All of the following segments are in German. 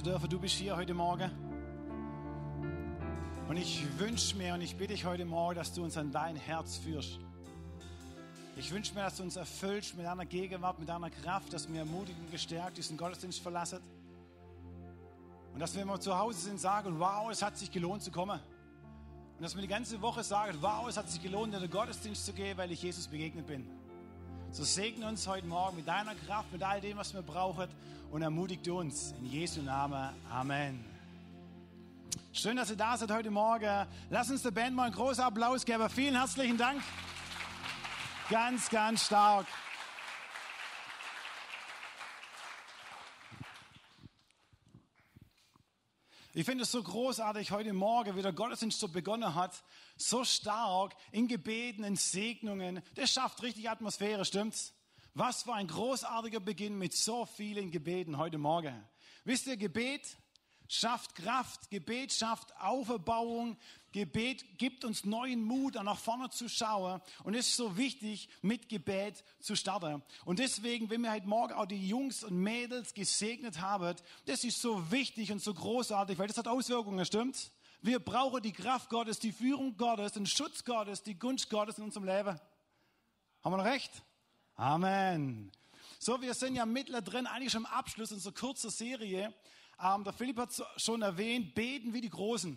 dürfen. Du bist hier heute Morgen. Und ich wünsche mir und ich bitte dich heute Morgen, dass du uns an dein Herz führst. Ich wünsche mir, dass du uns erfüllst mit deiner Gegenwart, mit deiner Kraft, dass wir ermutigt und gestärkt diesen Gottesdienst verlassen. Und dass wir, wenn wir zu Hause sind, sagen, wow, es hat sich gelohnt zu kommen. Und dass wir die ganze Woche sagen, wow, es hat sich gelohnt, in den Gottesdienst zu gehen, weil ich Jesus begegnet bin. So segne uns heute Morgen mit deiner Kraft, mit all dem, was wir brauchen und ermutigt uns. In Jesu Namen. Amen. Schön, dass ihr da seid heute Morgen. Lass uns der Band mal einen großen Applaus geben. Vielen herzlichen Dank. Ganz, ganz stark. Ich finde es so großartig, heute Morgen, wie der Gottesdienst so begonnen hat, so stark in Gebeten, in Segnungen. Das schafft richtig Atmosphäre, stimmt's? Was für ein großartiger Beginn mit so vielen Gebeten heute Morgen. Wisst ihr, Gebet schafft Kraft, Gebet schafft Auferbauung, Gebet gibt uns neuen Mut, nach vorne zu schauen. Und es ist so wichtig, mit Gebet zu starten. Und deswegen, wenn wir heute Morgen auch die Jungs und Mädels gesegnet haben, das ist so wichtig und so großartig, weil das hat Auswirkungen, stimmt's? Wir brauchen die Kraft Gottes, die Führung Gottes, den Schutz Gottes, die Gunst Gottes in unserem Leben. Haben wir noch recht? Amen. So, wir sind ja mittendrin, eigentlich schon am Abschluss unserer kurzen Serie. Ähm, der Philipp hat schon erwähnt, beten wie die Großen.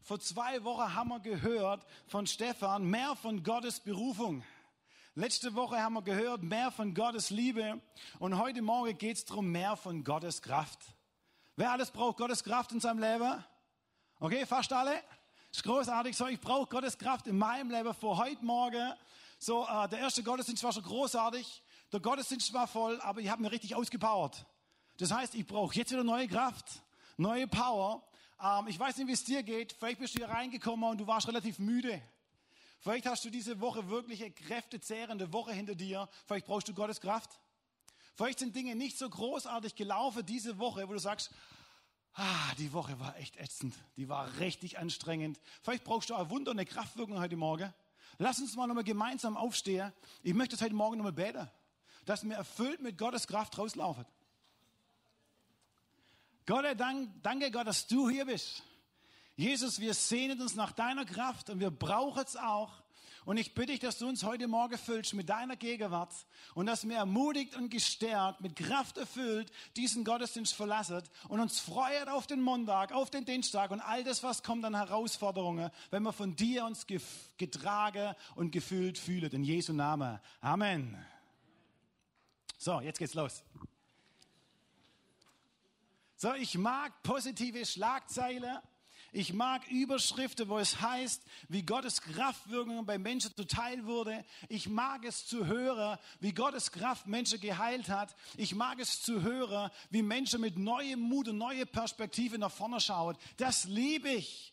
Vor zwei Wochen haben wir gehört von Stefan mehr von Gottes Berufung. Letzte Woche haben wir gehört mehr von Gottes Liebe. Und heute Morgen geht es darum, mehr von Gottes Kraft. Wer alles braucht Gottes Kraft in seinem Leben? Okay, fast alle? Ist großartig. So, ich brauche Gottes Kraft in meinem Leben vor heute Morgen. So, äh, der erste Gottesdienst war schon großartig. Der Gottesdienst war voll, aber ich habe mir richtig ausgepowert. Das heißt, ich brauche jetzt wieder neue Kraft, neue Power. Ähm, ich weiß nicht, wie es dir geht. Vielleicht bist du hier reingekommen und du warst relativ müde. Vielleicht hast du diese Woche wirklich eine kräftezehrende Woche hinter dir. Vielleicht brauchst du Gottes Kraft. Vielleicht sind Dinge nicht so großartig gelaufen diese Woche, wo du sagst, ah, die Woche war echt ätzend. Die war richtig anstrengend. Vielleicht brauchst du ein Wunder, eine Kraftwirkung heute Morgen. Lass uns mal nochmal gemeinsam aufstehen. Ich möchte es heute Morgen nochmal beten, dass wir erfüllt mit Gottes Kraft rauslaufen. Gott, danke Gott, dass du hier bist. Jesus, wir sehnen uns nach deiner Kraft und wir brauchen es auch. Und ich bitte dich, dass du uns heute Morgen füllst mit deiner Gegenwart und dass wir ermutigt und gestärkt, mit Kraft erfüllt, diesen Gottesdienst verlassen und uns freuen auf den Montag, auf den Dienstag und all das, was kommt an Herausforderungen, wenn wir von dir uns getragen und gefüllt fühlen. In Jesu Namen. Amen. So, jetzt geht's los. So, ich mag positive Schlagzeile. Ich mag Überschriften, wo es heißt, wie Gottes Kraftwirkung bei Menschen zuteil wurde. Ich mag es zu hören, wie Gottes Kraft Menschen geheilt hat. Ich mag es zu hören, wie Menschen mit neuem Mut und neue Perspektive nach vorne schauen. Das liebe ich.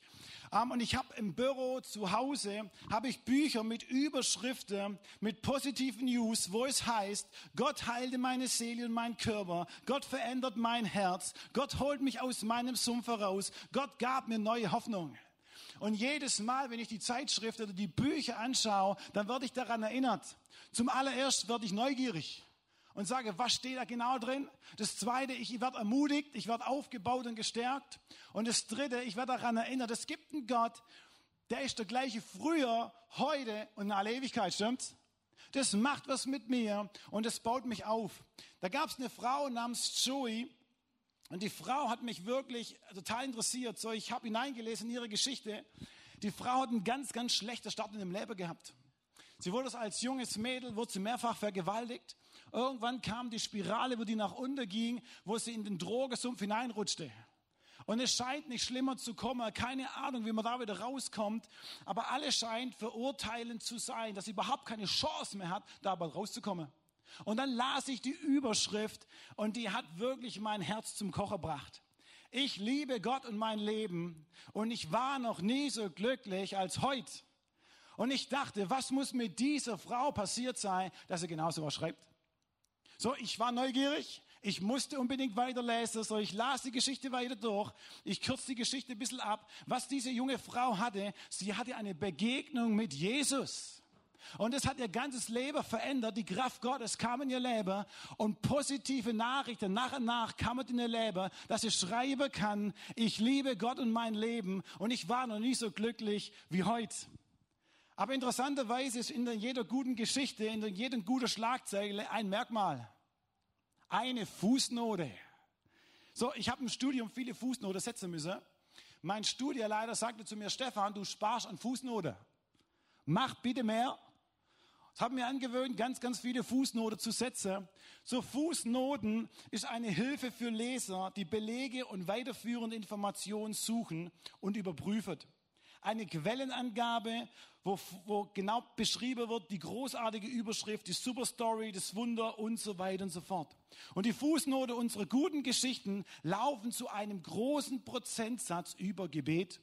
Und ich habe im Büro zu Hause habe ich Bücher mit Überschriften, mit positiven News, wo es heißt, Gott heilte meine Seele und mein Körper, Gott verändert mein Herz, Gott holt mich aus meinem Sumpf heraus, Gott gab mir neue Hoffnung. Und jedes Mal, wenn ich die Zeitschrift oder die Bücher anschaue, dann werde ich daran erinnert. Zum allererst werde ich neugierig und sage, was steht da genau drin? Das zweite, ich werde ermutigt, ich werde aufgebaut und gestärkt. Und das dritte, ich werde daran erinnert, es gibt einen Gott, der ist der gleiche früher, heute und in aller Ewigkeit, stimmt's? Das macht was mit mir und das baut mich auf. Da gab es eine Frau namens Joey und die Frau hat mich wirklich total interessiert. So, ich habe hineingelesen in ihre Geschichte. Die Frau hat einen ganz, ganz schlechten Start in dem Leben gehabt. Sie wurde als junges Mädel, wurde sie mehrfach vergewaltigt. Irgendwann kam die Spirale, wo die nach unten ging, wo sie in den Drogesumpf hineinrutschte. Und es scheint nicht schlimmer zu kommen. Keine Ahnung, wie man da wieder rauskommt. Aber alles scheint verurteilend zu sein, dass sie überhaupt keine Chance mehr hat, da aber rauszukommen. Und dann las ich die Überschrift und die hat wirklich mein Herz zum Kocher gebracht. Ich liebe Gott und mein Leben und ich war noch nie so glücklich als heute. Und ich dachte, was muss mit dieser Frau passiert sein, dass sie genauso was schreibt? So, ich war neugierig. Ich musste unbedingt weiterlesen. So, ich las die Geschichte weiter durch. Ich kürze die Geschichte ein bisschen ab. Was diese junge Frau hatte, sie hatte eine Begegnung mit Jesus. Und es hat ihr ganzes Leben verändert. Die Kraft Gottes kam in ihr Leben und positive Nachrichten nach und nach kamen in ihr Leben, dass sie schreiben kann, ich liebe Gott und mein Leben und ich war noch nie so glücklich wie heute. Aber interessanterweise ist in jeder guten Geschichte, in jeder guten Schlagzeile ein Merkmal. Eine Fußnote. So, ich habe im Studium viele Fußnoten setzen müssen. Mein Studienleiter sagte zu mir, Stefan, du sparst an Fußnote. Mach bitte mehr. Ich habe mir angewöhnt, ganz, ganz viele Fußnoten zu setzen. So Fußnoten ist eine Hilfe für Leser, die Belege und weiterführende Informationen suchen und überprüfen. Eine Quellenangabe, wo, wo genau beschrieben wird, die großartige Überschrift, die Superstory, das Wunder und so weiter und so fort. Und die Fußnote unserer guten Geschichten laufen zu einem großen Prozentsatz über Gebet.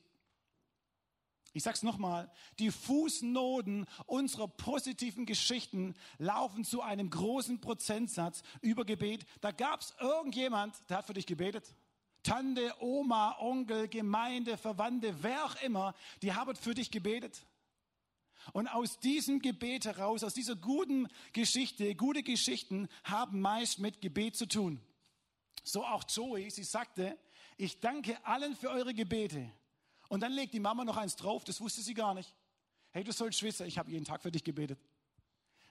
Ich sag's nochmal, die Fußnoten unserer positiven Geschichten laufen zu einem großen Prozentsatz über Gebet. Da gab's irgendjemand, der hat für dich gebetet. Tante, Oma, Onkel, Gemeinde, Verwandte, wer auch immer, die haben für dich gebetet. Und aus diesem Gebet heraus, aus dieser guten Geschichte, gute Geschichten haben meist mit Gebet zu tun. So auch Joey, sie sagte, ich danke allen für eure Gebete. Und dann legt die Mama noch eins drauf, das wusste sie gar nicht. Hey, du sollst wissen, ich habe jeden Tag für dich gebetet.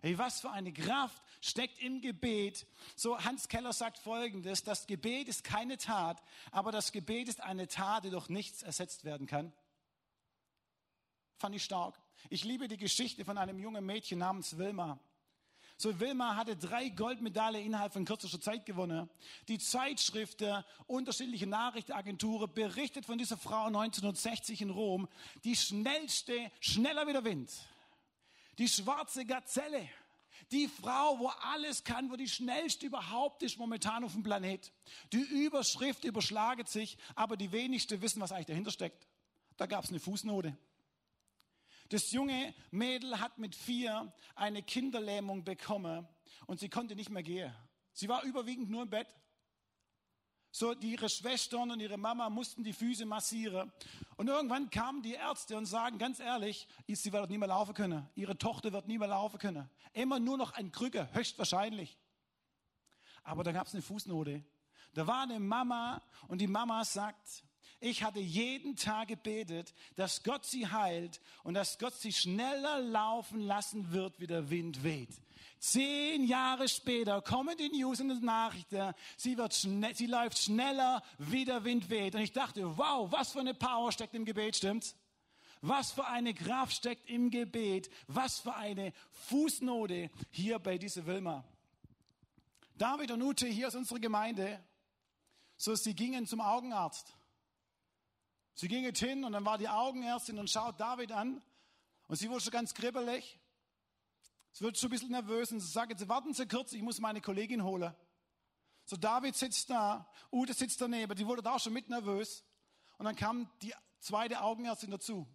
Hey, was für eine Kraft steckt im Gebet. So Hans Keller sagt Folgendes, das Gebet ist keine Tat, aber das Gebet ist eine Tat, die durch nichts ersetzt werden kann. Fand ich stark. Ich liebe die Geschichte von einem jungen Mädchen namens Wilma. So, Wilma hatte drei Goldmedaillen innerhalb von kürzester Zeit gewonnen. Die Zeitschriften, unterschiedliche Nachrichtenagenturen berichtet von dieser Frau 1960 in Rom. Die schnellste, schneller wie der Wind. Die schwarze Gazelle. Die Frau, wo alles kann, wo die schnellste überhaupt ist momentan auf dem Planet. Die Überschrift überschlaget sich, aber die wenigsten wissen, was eigentlich dahinter steckt. Da gab es eine Fußnote. Das junge Mädel hat mit vier eine Kinderlähmung bekommen und sie konnte nicht mehr gehen. Sie war überwiegend nur im Bett. So, ihre Schwestern und ihre Mama mussten die Füße massieren. Und irgendwann kamen die Ärzte und sagen, ganz ehrlich, sie wird nie mehr laufen können. Ihre Tochter wird nie mehr laufen können. Immer nur noch ein Krücke, höchstwahrscheinlich. Aber da gab es eine Fußnote. Da war eine Mama und die Mama sagt, ich hatte jeden Tag gebetet, dass Gott sie heilt und dass Gott sie schneller laufen lassen wird, wie der Wind weht. Zehn Jahre später kommen die News und Nachrichten, sie, wird schnell, sie läuft schneller, wie der Wind weht. Und ich dachte, wow, was für eine Power steckt im Gebet, stimmt's? Was für eine Kraft steckt im Gebet? Was für eine Fußnote hier bei dieser Wilma? David und Ute hier aus unserer Gemeinde, so sie gingen zum Augenarzt. Sie ging jetzt hin und dann war die Augenärztin und schaut David an und sie wurde schon ganz kribbelig. Sie wird schon ein bisschen nervös und sie sagt, jetzt warten Sie kurz, ich muss meine Kollegin holen. So David sitzt da, Ute sitzt daneben, die wurde da auch schon mit nervös. Und dann kam die zweite Augenärztin dazu.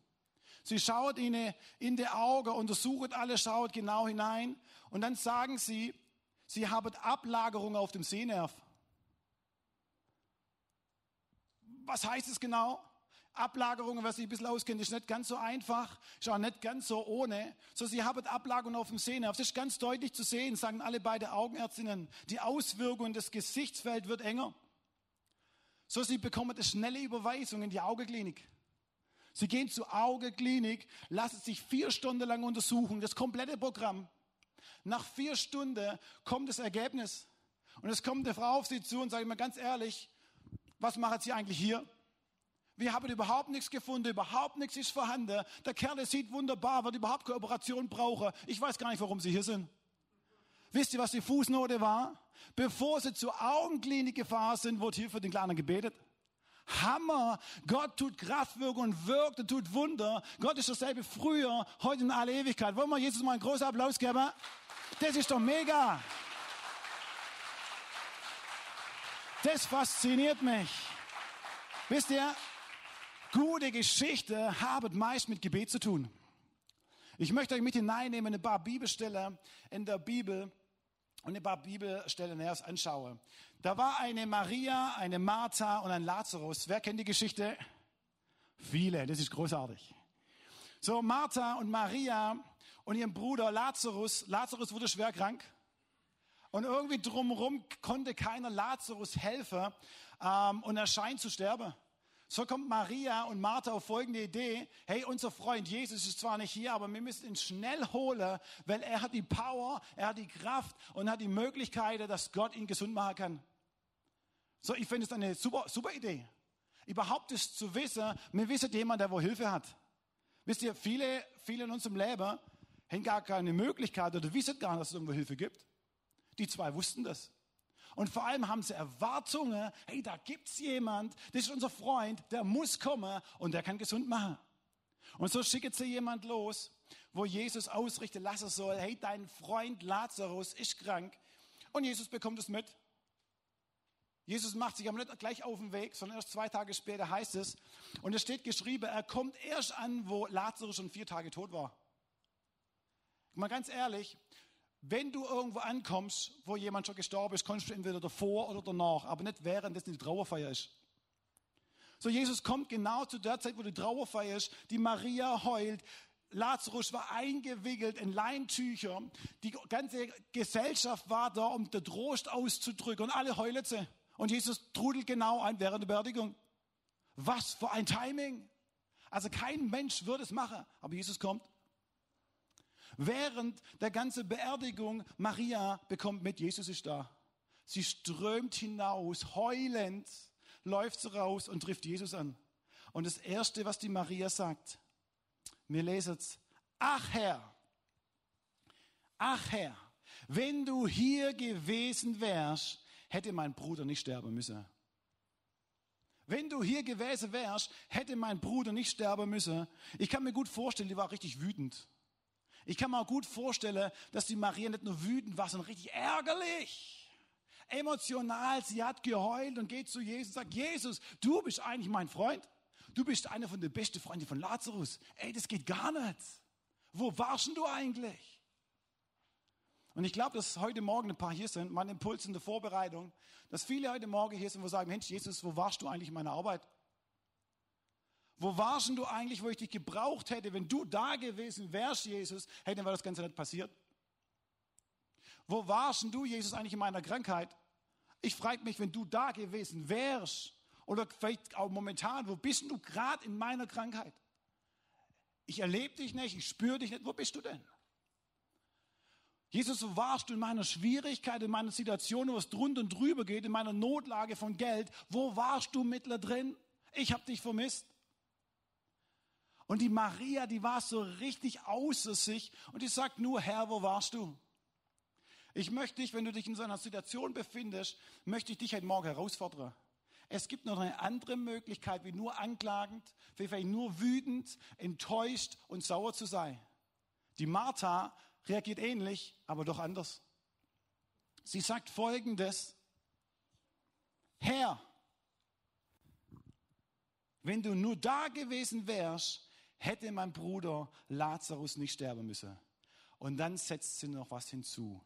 Sie schaut ihnen in die Augen, untersucht alle, schaut genau hinein und dann sagen sie, sie haben Ablagerung auf dem Sehnerv. Was heißt es genau? Ablagerungen, was sich ein bisschen auskennt, ist nicht ganz so einfach, ist auch nicht ganz so ohne. So, sie haben Ablagerungen auf dem Sehnerv. Das ist ganz deutlich zu sehen, sagen alle beide Augenärztinnen. Die Auswirkungen des Gesichtsfeld wird enger. So, sie bekommen eine schnelle Überweisung in die Augenklinik. Sie gehen zur Augenklinik, lassen sich vier Stunden lang untersuchen, das komplette Programm. Nach vier Stunden kommt das Ergebnis. Und es kommt eine Frau auf sie zu und sagt mir ganz ehrlich, was machen Sie eigentlich hier? Wir haben überhaupt nichts gefunden, überhaupt nichts ist vorhanden. Der Kerl sieht wunderbar, wird überhaupt keine Operation brauchen. Ich weiß gar nicht, warum Sie hier sind. Wisst ihr, was die Fußnote war? Bevor sie zur Augenklinik gefahren sind, wurde hier für den Kleinen gebetet. Hammer! Gott tut Kraftwirkung und wirkt und tut Wunder. Gott ist dasselbe früher, heute in alle Ewigkeit. Wollen wir Jesus mal einen großen Applaus geben? Das ist doch mega! Das fasziniert mich. Wisst ihr, Gute Geschichte haben meist mit Gebet zu tun. Ich möchte euch mit hineinnehmen in ein paar Bibelstellen in der Bibel und ein paar Bibelstellen erst anschaue. Da war eine Maria, eine Martha und ein Lazarus. Wer kennt die Geschichte? Viele, das ist großartig. So, Martha und Maria und ihrem Bruder Lazarus. Lazarus wurde schwer krank. Und irgendwie drumherum konnte keiner Lazarus helfen ähm, und er scheint zu sterben. So kommt Maria und Martha auf folgende Idee. Hey, unser Freund Jesus ist zwar nicht hier, aber wir müssen ihn schnell holen, weil er hat die Power, er hat die Kraft und hat die Möglichkeit, dass Gott ihn gesund machen kann. So, ich finde es eine super, super Idee. Überhaupt ist zu wissen, wir wissen jemand, der wo Hilfe hat. Wisst ihr, viele, viele in unserem Leben haben gar keine Möglichkeit oder wissen gar nicht, dass es irgendwo Hilfe gibt. Die zwei wussten das. Und vor allem haben sie Erwartungen, hey, da gibt's jemand, das ist unser Freund, der muss kommen und der kann gesund machen. Und so schickt sie jemand los, wo Jesus ausrichten lassen soll, hey, dein Freund Lazarus ist krank. Und Jesus bekommt es mit. Jesus macht sich aber nicht gleich auf den Weg, sondern erst zwei Tage später heißt es, und es steht geschrieben, er kommt erst an, wo Lazarus schon vier Tage tot war. Mal ganz ehrlich, wenn du irgendwo ankommst, wo jemand schon gestorben ist, kommst du entweder davor oder danach, aber nicht während es die Trauerfeier ist. So, Jesus kommt genau zu der Zeit, wo die Trauerfeier ist, die Maria heult, Lazarus war eingewickelt in Leintücher, die ganze Gesellschaft war da, um den Trost auszudrücken und alle heulen sie. Und Jesus trudelt genau ein während der Beerdigung. Was für ein Timing! Also kein Mensch würde es machen, aber Jesus kommt. Während der ganzen Beerdigung, Maria bekommt mit, Jesus ist da. Sie strömt hinaus, heulend, läuft sie raus und trifft Jesus an. Und das Erste, was die Maria sagt, wir lesen es, ach Herr, ach Herr, wenn du hier gewesen wärst, hätte mein Bruder nicht sterben müssen. Wenn du hier gewesen wärst, hätte mein Bruder nicht sterben müssen. Ich kann mir gut vorstellen, die war richtig wütend. Ich kann mir auch gut vorstellen, dass die Maria nicht nur wütend war, sondern richtig ärgerlich. Emotional, sie hat geheult und geht zu Jesus und sagt, Jesus, du bist eigentlich mein Freund. Du bist einer von den besten Freunden von Lazarus. Ey, das geht gar nicht. Wo warst denn du eigentlich? Und ich glaube, dass heute Morgen ein paar hier sind, mein Impuls in der Vorbereitung, dass viele heute Morgen hier sind, wo sagen, Mensch, Jesus, wo warst du eigentlich in meiner Arbeit? Wo warst du eigentlich, wo ich dich gebraucht hätte? Wenn du da gewesen wärst, Jesus, hätte das Ganze nicht passiert. Wo warst du, Jesus, eigentlich in meiner Krankheit? Ich frage mich, wenn du da gewesen wärst, oder vielleicht auch momentan, wo bist du gerade in meiner Krankheit? Ich erlebe dich nicht, ich spüre dich nicht, wo bist du denn? Jesus, wo warst du in meiner Schwierigkeit, in meiner Situation, wo es drunter und drüber geht, in meiner Notlage von Geld? Wo warst du mittendrin? Ich habe dich vermisst. Und die Maria, die war so richtig außer sich und die sagt nur, Herr, wo warst du? Ich möchte dich, wenn du dich in so einer Situation befindest, möchte ich dich heute Morgen herausfordern. Es gibt noch eine andere Möglichkeit, wie nur anklagend, wie vielleicht nur wütend, enttäuscht und sauer zu sein. Die Martha reagiert ähnlich, aber doch anders. Sie sagt folgendes, Herr, wenn du nur da gewesen wärst, hätte mein Bruder Lazarus nicht sterben müssen. Und dann setzt sie noch was hinzu.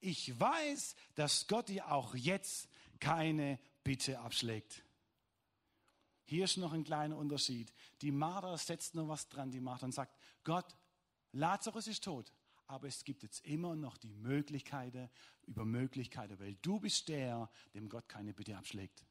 Ich weiß, dass Gott dir auch jetzt keine Bitte abschlägt. Hier ist noch ein kleiner Unterschied. Die Martha setzt noch was dran, die und sagt, Gott, Lazarus ist tot, aber es gibt jetzt immer noch die Möglichkeiten über Möglichkeiten, weil du bist der, dem Gott keine Bitte abschlägt.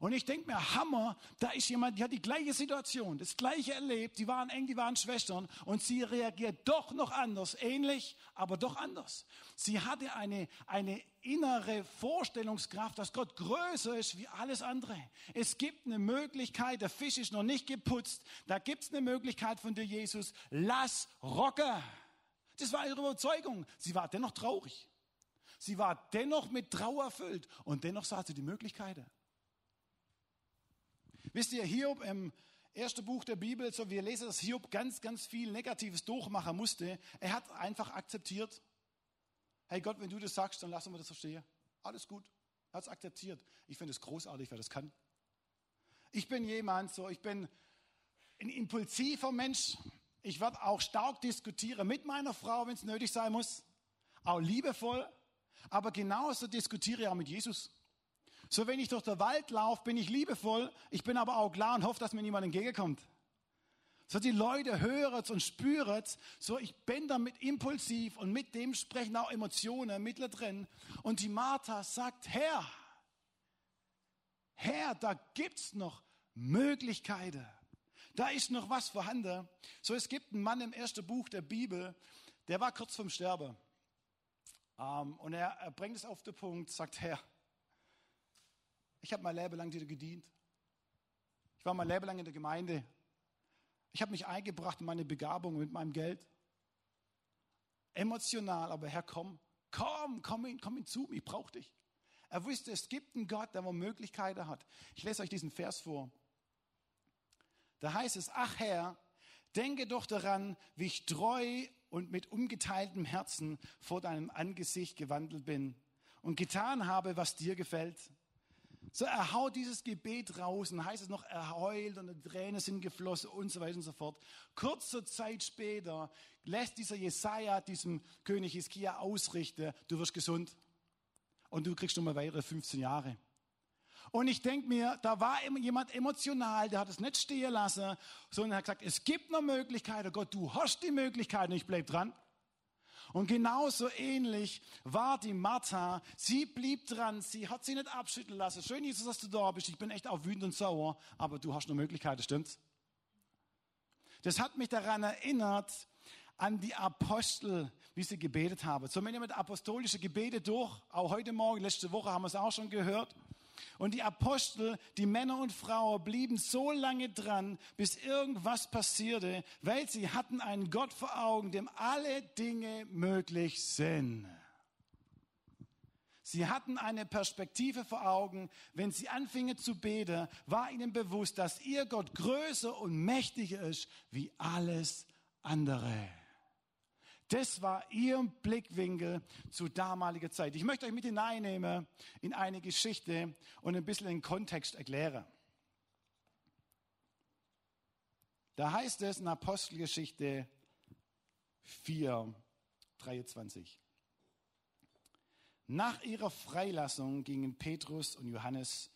Und ich denke mir, Hammer, da ist jemand, die hat die gleiche Situation, das gleiche erlebt, die waren eng, die waren Schwestern und sie reagiert doch noch anders, ähnlich, aber doch anders. Sie hatte eine, eine innere Vorstellungskraft, dass Gott größer ist wie alles andere. Es gibt eine Möglichkeit, der Fisch ist noch nicht geputzt, da gibt es eine Möglichkeit von dir, Jesus, lass rocker. Das war ihre Überzeugung. Sie war dennoch traurig. Sie war dennoch mit Trauer erfüllt und dennoch sah sie die Möglichkeiten. Wisst ihr, Hiob im ersten Buch der Bibel, so wir lesen, dass Hiob ganz, ganz viel Negatives durchmachen musste. Er hat einfach akzeptiert. Hey Gott, wenn du das sagst, dann lassen wir das verstehen. Alles gut. Er hat es akzeptiert. Ich finde es großartig, wer das kann. Ich bin jemand, so, ich bin ein impulsiver Mensch. Ich werde auch stark diskutieren mit meiner Frau, wenn es nötig sein muss. Auch liebevoll. Aber genauso diskutiere ich auch mit Jesus. So, wenn ich durch den Wald laufe, bin ich liebevoll, ich bin aber auch klar und hoffe, dass mir niemand entgegenkommt. So die Leute hören es und spüren es. So ich bin damit impulsiv und mit dem sprechen auch Emotionen mit drin. Und die Martha sagt, Herr, Herr, da gibt's noch Möglichkeiten. Da ist noch was vorhanden. So es gibt einen Mann im ersten Buch der Bibel, der war kurz vorm Sterben. Um, ähm, und er, er bringt es auf den Punkt, sagt, Herr, ich habe mein Leben lang dir gedient. Ich war mein Leben lang in der Gemeinde. Ich habe mich eingebracht in meine Begabung mit meinem Geld. Emotional, aber Herr, komm, komm, komm, hin, komm hinzu, ich brauche dich. Er wusste, es gibt einen Gott, der Möglichkeiten hat. Ich lese euch diesen Vers vor. Da heißt es, ach Herr, denke doch daran, wie ich treu und mit ungeteiltem Herzen vor deinem Angesicht gewandelt bin und getan habe, was dir gefällt. So, er haut dieses Gebet raus und heißt es noch, er heult und die Tränen sind geflossen und so weiter und so fort. Kurze Zeit später lässt dieser Jesaja diesem König Hiskia ausrichten, du wirst gesund und du kriegst nochmal weitere 15 Jahre. Und ich denke mir, da war jemand emotional, der hat es nicht stehen lassen, sondern hat gesagt, es gibt noch Möglichkeiten, Gott, du hast die Möglichkeiten, ich bleib dran. Und genauso ähnlich war die Martha. Sie blieb dran, sie hat sie nicht abschütteln lassen. Schön, Jesus, dass du da bist. Ich bin echt auch wütend und sauer, aber du hast noch Möglichkeiten, stimmt's? Das hat mich daran erinnert, an die Apostel, wie sie gebetet haben. So, ihr mit apostolische Gebete durch, auch heute Morgen, letzte Woche haben wir es auch schon gehört. Und die Apostel, die Männer und Frauen, blieben so lange dran, bis irgendwas passierte, weil sie hatten einen Gott vor Augen, dem alle Dinge möglich sind. Sie hatten eine Perspektive vor Augen. Wenn sie anfingen zu beten, war ihnen bewusst, dass ihr Gott größer und mächtiger ist wie alles andere. Das war ihr Blickwinkel zu damaliger Zeit. Ich möchte euch mit hineinnehmen in eine Geschichte und ein bisschen den Kontext erklären. Da heißt es in Apostelgeschichte 4, 23. Nach ihrer Freilassung gingen Petrus und Johannes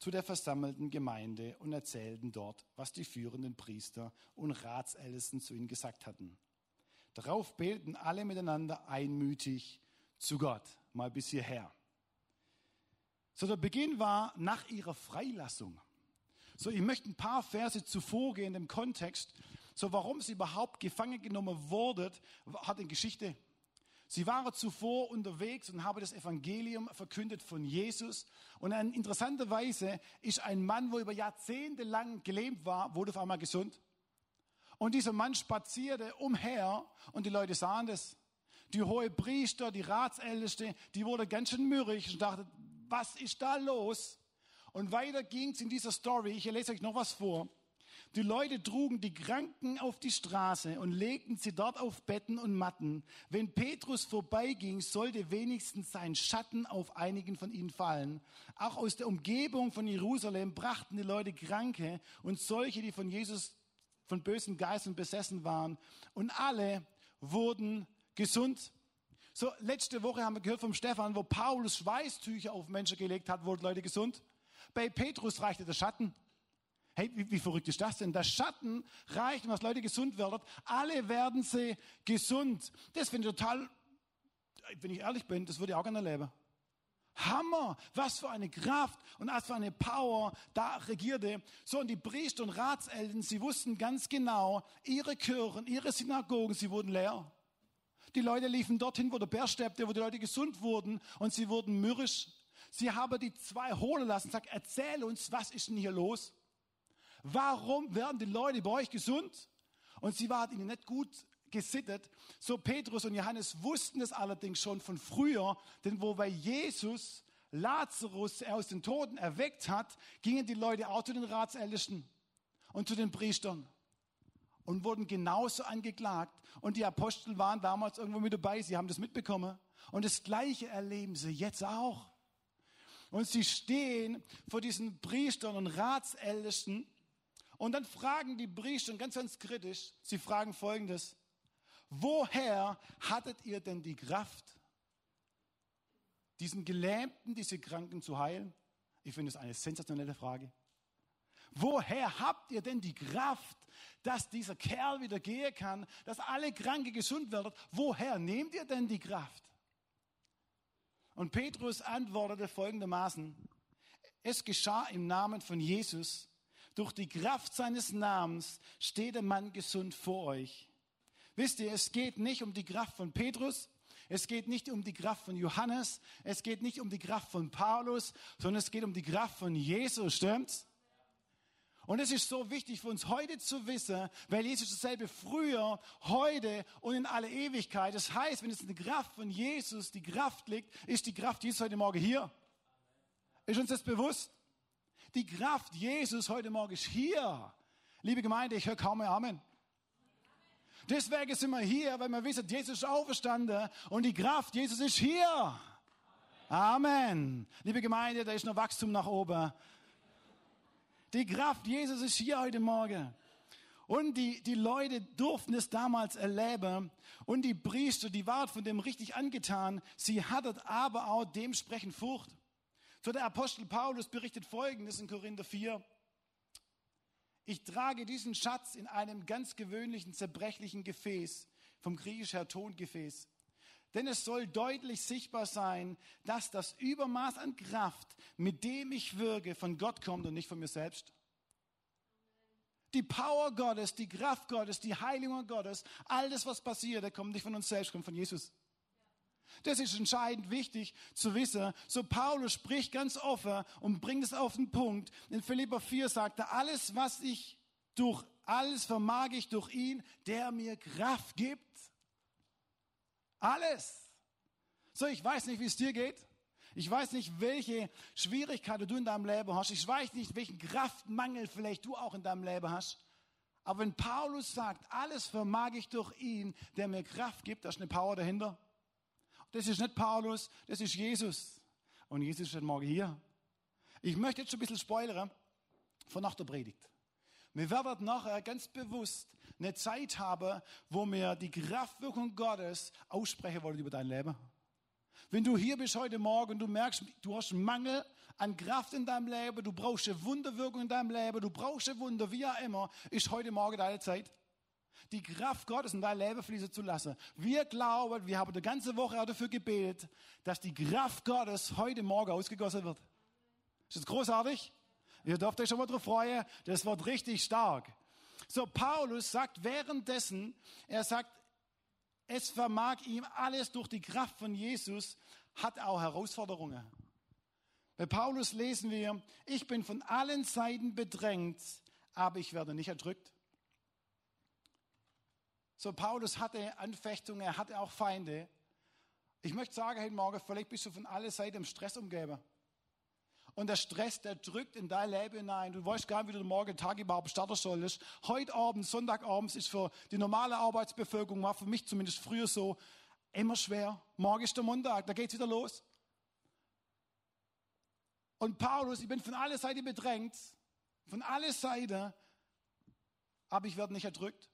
zu der versammelten Gemeinde und erzählten dort, was die führenden Priester und Ratsältesten zu ihnen gesagt hatten. Darauf beteten alle miteinander einmütig zu Gott. Mal bis hierher. So, der Beginn war nach ihrer Freilassung. So, ich möchte ein paar Verse zuvor gehen im Kontext. So, warum sie überhaupt gefangen genommen wurde, hat eine Geschichte. Sie waren zuvor unterwegs und haben das Evangelium verkündet von Jesus. Und in interessanter Weise ist ein Mann, wo über Jahrzehnte lang gelähmt war, wurde auf einmal gesund. Und dieser Mann spazierte umher und die Leute sahen das. Die hohe Priester, die Ratsälteste, die wurde ganz schön mürrig und dachte, was ist da los? Und weiter ging es in dieser Story. Ich lese euch noch was vor. Die Leute trugen die Kranken auf die Straße und legten sie dort auf Betten und Matten. Wenn Petrus vorbeiging, sollte wenigstens sein Schatten auf einigen von ihnen fallen. Auch aus der Umgebung von Jerusalem brachten die Leute Kranke und solche, die von Jesus von bösen Geistern besessen waren. Und alle wurden gesund. So, letzte Woche haben wir gehört vom Stefan, wo Paulus Schweißtücher auf Menschen gelegt hat, wurden Leute gesund. Bei Petrus reichte der Schatten. Hey, wie, wie verrückt ist das denn? Der Schatten reicht, um dass Leute gesund werden. Alle werden sie gesund. Das finde ich total, wenn ich ehrlich bin, das würde ich auch gerne erleben. Hammer, was für eine Kraft und was für eine Power da regierte. So, und die Priester und Ratseltern, sie wussten ganz genau, ihre Kirchen, ihre Synagogen, sie wurden leer. Die Leute liefen dorthin, wo der Bär sterbte, wo die Leute gesund wurden und sie wurden mürrisch. Sie haben die zwei holen lassen, sagt, erzähl uns, was ist denn hier los? Warum werden die Leute bei euch gesund? Und sie waren ihnen nicht gut gesittet. So Petrus und Johannes wussten es allerdings schon von früher, denn wo bei Jesus Lazarus aus den Toten erweckt hat, gingen die Leute auch zu den Ratsältesten und zu den Priestern und wurden genauso angeklagt. Und die Apostel waren damals irgendwo mit dabei, sie haben das mitbekommen. Und das Gleiche erleben sie jetzt auch. Und sie stehen vor diesen Priestern und Ratsältesten und dann fragen die Priester ganz, ganz kritisch, sie fragen Folgendes, woher hattet ihr denn die Kraft, diesen Gelähmten, diese Kranken zu heilen? Ich finde es eine sensationelle Frage. woher habt ihr denn die Kraft, dass dieser Kerl wieder gehen kann, dass alle Kranke gesund werden? Woher nehmt ihr denn die Kraft? Und Petrus antwortete folgendermaßen, es geschah im Namen von Jesus, durch die Kraft seines Namens steht der Mann gesund vor euch. Wisst ihr, es geht nicht um die Kraft von Petrus, es geht nicht um die Kraft von Johannes, es geht nicht um die Kraft von Paulus, sondern es geht um die Kraft von Jesus, stimmt's? Und es ist so wichtig für uns heute zu wissen, weil Jesus dasselbe früher, heute und in alle Ewigkeit. Das heißt, wenn es in der Kraft von Jesus die Kraft liegt, ist die Kraft Jesus heute Morgen hier. Ist uns das bewusst? Die Kraft Jesus heute Morgen ist hier. Liebe Gemeinde, ich höre kaum mehr Amen. Deswegen sind wir hier, weil wir wissen, Jesus ist auferstanden und die Kraft Jesus ist hier. Amen. Liebe Gemeinde, da ist noch Wachstum nach oben. Die Kraft Jesus ist hier heute Morgen. Und die, die Leute durften es damals erleben. Und die Priester, die waren von dem richtig angetan. Sie hatten aber auch dementsprechend Furcht. So der Apostel Paulus berichtet Folgendes in Korinther 4. Ich trage diesen Schatz in einem ganz gewöhnlichen, zerbrechlichen Gefäß, vom griechisch her Tongefäß. Denn es soll deutlich sichtbar sein, dass das Übermaß an Kraft, mit dem ich wirke, von Gott kommt und nicht von mir selbst. Die Power Gottes, die Kraft Gottes, die Heilung Gottes, all das, was passiert, das kommt nicht von uns selbst, kommt von Jesus. Das ist entscheidend wichtig zu wissen. So Paulus spricht ganz offen und bringt es auf den Punkt. In Philippa 4 sagt er, alles, was ich durch, alles vermag ich durch ihn, der mir Kraft gibt. Alles. So, ich weiß nicht, wie es dir geht. Ich weiß nicht, welche Schwierigkeiten du in deinem Leben hast. Ich weiß nicht, welchen Kraftmangel vielleicht du auch in deinem Leben hast. Aber wenn Paulus sagt, alles vermag ich durch ihn, der mir Kraft gibt, da ist eine Power dahinter. Das ist nicht Paulus, das ist Jesus. Und Jesus ist heute Morgen hier. Ich möchte jetzt schon ein bisschen spoilern von nach der Predigt. Wir werden nachher ganz bewusst eine Zeit haben, wo wir die Kraftwirkung Gottes aussprechen wollen über dein Leben. Wenn du hier bist heute Morgen und du merkst, du hast einen Mangel an Kraft in deinem Leben, du brauchst eine Wunderwirkung in deinem Leben, du brauchst ein Wunder, wie auch immer, ist heute Morgen deine Zeit. Die Kraft Gottes in dein Leben fließen zu lassen. Wir glauben, wir haben die ganze Woche dafür gebetet, dass die Kraft Gottes heute Morgen ausgegossen wird. Ist das großartig? Ihr dürft euch schon mal drauf freuen. Das wird richtig stark. So, Paulus sagt währenddessen, er sagt, es vermag ihm alles durch die Kraft von Jesus, hat auch Herausforderungen. Bei Paulus lesen wir, ich bin von allen Seiten bedrängt, aber ich werde nicht erdrückt. So, Paulus hatte Anfechtungen, er hatte auch Feinde. Ich möchte sagen heute Morgen, vielleicht bist du von allen Seiten im Stress umgeben. Und der Stress, der drückt in dein Leben hinein. Du weißt gar nicht, wie du morgen Tag überhaupt starten sollst. Heute Abend, Sonntagabends ist für die normale Arbeitsbevölkerung, war für mich zumindest früher so, immer schwer. Morgen ist der Montag, da geht's wieder los. Und Paulus, ich bin von aller Seite bedrängt, von aller Seite, aber ich werde nicht erdrückt.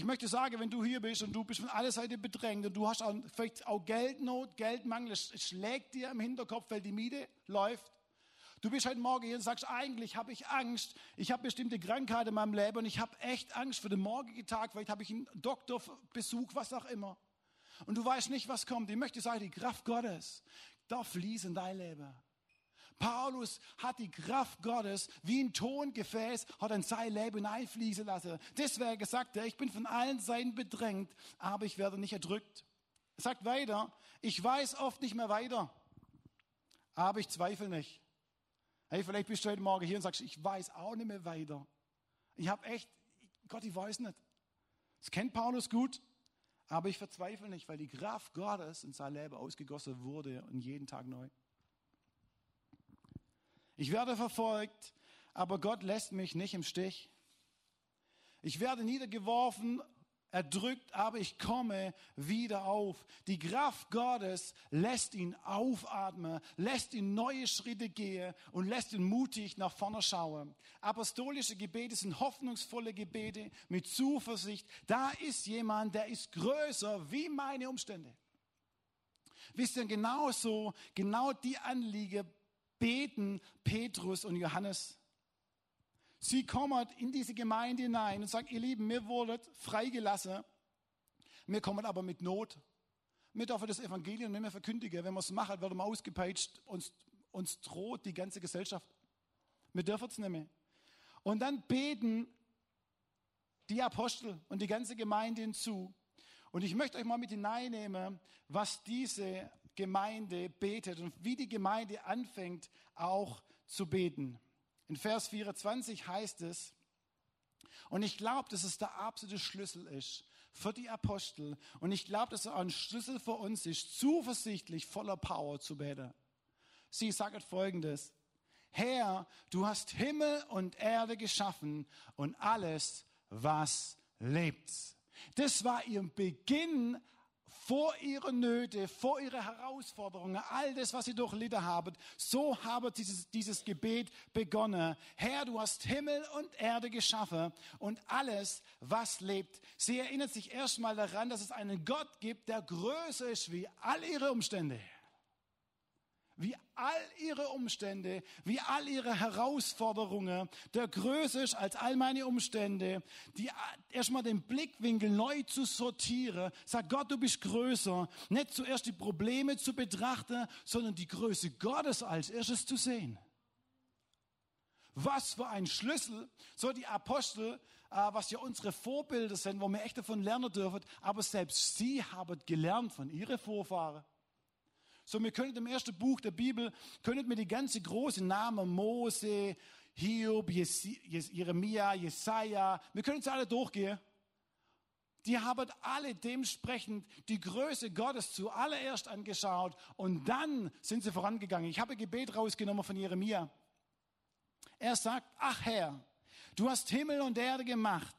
Ich möchte sagen, wenn du hier bist und du bist von aller Seite bedrängt und du hast auch, vielleicht auch Geldnot, Geldmangel, es schlägt dir im Hinterkopf, weil die Miete läuft, Du bist heute Morgen hier und sagst, eigentlich habe ich Angst. Ich habe bestimmte Krankheiten in meinem Leben und ich habe echt Angst für den morgigen Tag. Vielleicht habe ich einen Doktorbesuch, was auch immer. Und du weißt nicht, was kommt. Ich möchte sagen, die Kraft Gottes darf fließen in dein Leben. Paulus hat die Kraft Gottes wie ein Tongefäß, hat in sein Leben einfließen lassen. Deswegen sagt er, ich bin von allen Seiten bedrängt, aber ich werde nicht erdrückt. Er sagt weiter, ich weiß oft nicht mehr weiter, aber ich zweifle nicht. Hey, vielleicht bist du heute Morgen hier und sagst, ich weiß auch nicht mehr weiter. Ich habe echt, Gott, ich weiß nicht. Das kennt Paulus gut, aber ich verzweifle nicht, weil die Kraft Gottes in sein Leben ausgegossen wurde und jeden Tag neu. Ich werde verfolgt, aber Gott lässt mich nicht im Stich. Ich werde niedergeworfen erdrückt, aber ich komme wieder auf. Die Kraft Gottes lässt ihn aufatmen, lässt ihn neue Schritte gehen und lässt ihn mutig nach vorne schauen. Apostolische Gebete sind hoffnungsvolle Gebete mit Zuversicht. Da ist jemand, der ist größer wie meine Umstände. Wisst ihr, genauso, genau die Anliege beten Petrus und Johannes. Sie kommen in diese Gemeinde hinein und sagen, ihr Lieben, mir wurde freigelassen. Wir kommen aber mit Not. Wir dürfen das Evangelium nicht mehr verkündigen. Wenn wir es machen, werden wir ausgepeitscht. Uns, uns droht die ganze Gesellschaft. Wir dürfen es nicht mehr. Und dann beten die Apostel und die ganze Gemeinde hinzu. Und ich möchte euch mal mit hineinnehmen, was diese Gemeinde betet und wie die Gemeinde anfängt auch zu beten. In Vers 24 heißt es, und ich glaube, dass es der absolute Schlüssel ist für die Apostel. Und ich glaube, dass es ein Schlüssel für uns ist, zuversichtlich voller Power zu beten. Sie sagt folgendes. Herr, du hast Himmel und Erde geschaffen und alles, was lebt. Das war ihr Beginn vor ihre Nöte, vor ihre Herausforderungen, all das, was sie durchlitten haben, so habe dieses, dieses Gebet begonnen. Herr, du hast Himmel und Erde geschaffen und alles, was lebt. Sie erinnert sich erstmal daran, dass es einen Gott gibt, der größer ist wie all ihre Umstände wie all ihre Umstände, wie all ihre Herausforderungen, der größer ist als all meine Umstände, die erstmal den Blickwinkel neu zu sortieren, sagt Gott, du bist größer, nicht zuerst die Probleme zu betrachten, sondern die Größe Gottes als erstes zu sehen. Was für ein Schlüssel, so die Apostel, äh, was ja unsere Vorbilder sind, wo wir echt davon lernen dürfen, aber selbst sie haben gelernt von ihren Vorfahren. So, wir können im ersten Buch der Bibel, können wir die ganze große Namen Mose, Hiob, Jeremia, Jesaja, wir können sie alle durchgehen. Die haben alle dementsprechend die Größe Gottes zuallererst angeschaut und dann sind sie vorangegangen. Ich habe ein Gebet rausgenommen von Jeremia. Er sagt, ach Herr, du hast Himmel und Erde gemacht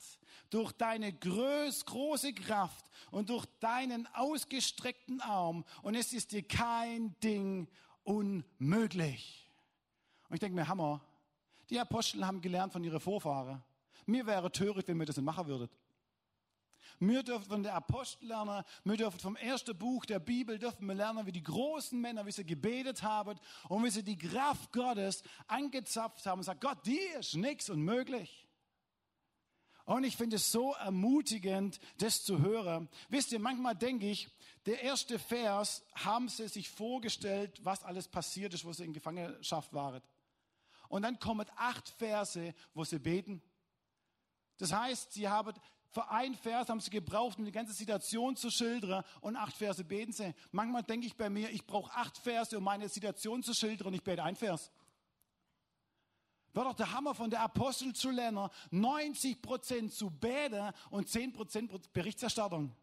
durch deine groß, große Kraft und durch deinen ausgestreckten Arm und es ist dir kein Ding unmöglich. Und ich denke mir, Hammer, die Apostel haben gelernt von ihren Vorfahren. Mir wäre töricht, wenn wir das nicht machen würden. Wir dürfen von der Apostel lernen, wir dürfen vom ersten Buch der Bibel dürfen wir lernen, wie die großen Männer, wie sie gebetet haben und wie sie die Kraft Gottes angezapft haben und sagen, Gott, dir ist nichts unmöglich. Und ich finde es so ermutigend, das zu hören. Wisst ihr, manchmal denke ich, der erste Vers haben sie sich vorgestellt, was alles passiert ist, wo sie in Gefangenschaft waren. Und dann kommen acht Verse, wo sie beten. Das heißt, sie haben für ein Vers haben sie gebraucht, um die ganze Situation zu schildern und acht Verse beten sie. Manchmal denke ich bei mir, ich brauche acht Verse, um meine Situation zu schildern und ich bete ein Vers. War doch der Hammer von der Apostel zu lernen, 90 Prozent zu beten und 10 Prozent Berichterstattung.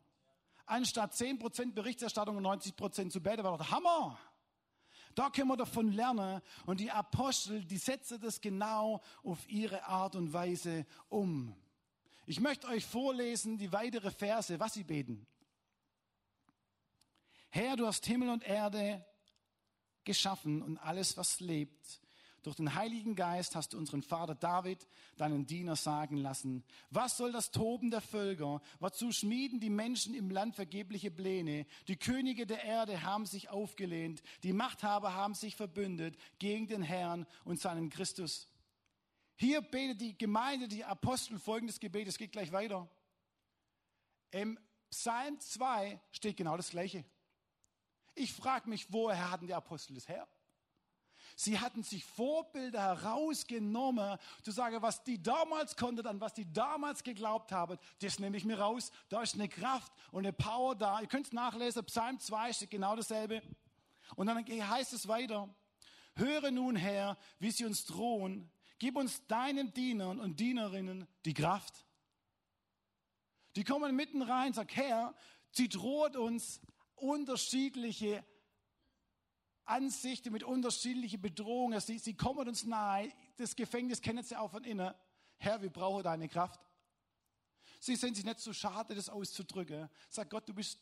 Anstatt 10 Prozent Berichterstattung und 90 Prozent zu beten, war doch der Hammer. Da können wir davon lernen. Und die Apostel, die setzen das genau auf ihre Art und Weise um. Ich möchte euch vorlesen die weitere Verse, was sie beten. Herr, du hast Himmel und Erde geschaffen und alles, was lebt. Durch den Heiligen Geist hast du unseren Vater David, deinen Diener, sagen lassen, was soll das Toben der Völker? Wozu schmieden die Menschen im Land vergebliche Pläne? Die Könige der Erde haben sich aufgelehnt, die Machthaber haben sich verbündet gegen den Herrn und seinen Christus. Hier betet die Gemeinde, die Apostel folgendes Gebet, es geht gleich weiter. Im Psalm 2 steht genau das Gleiche. Ich frage mich, woher hatten die Apostel das her? Sie hatten sich Vorbilder herausgenommen, zu sagen, was die damals konnten, an was die damals geglaubt haben, das nehme ich mir raus. Da ist eine Kraft und eine Power da. Ihr könnt es nachlesen, Psalm 2 steht genau dasselbe. Und dann heißt es weiter, höre nun Herr, wie sie uns drohen, gib uns deinen Dienern und Dienerinnen die Kraft. Die kommen mitten rein, sagen, Herr, sie droht uns unterschiedliche Ansichten, mit unterschiedlichen Bedrohungen. Sie, sie kommen uns nahe. Das Gefängnis kennen sie auch von innen. Herr, wir brauchen deine Kraft. Sie sind sich nicht so schade, das auszudrücken. Sag Gott, du bist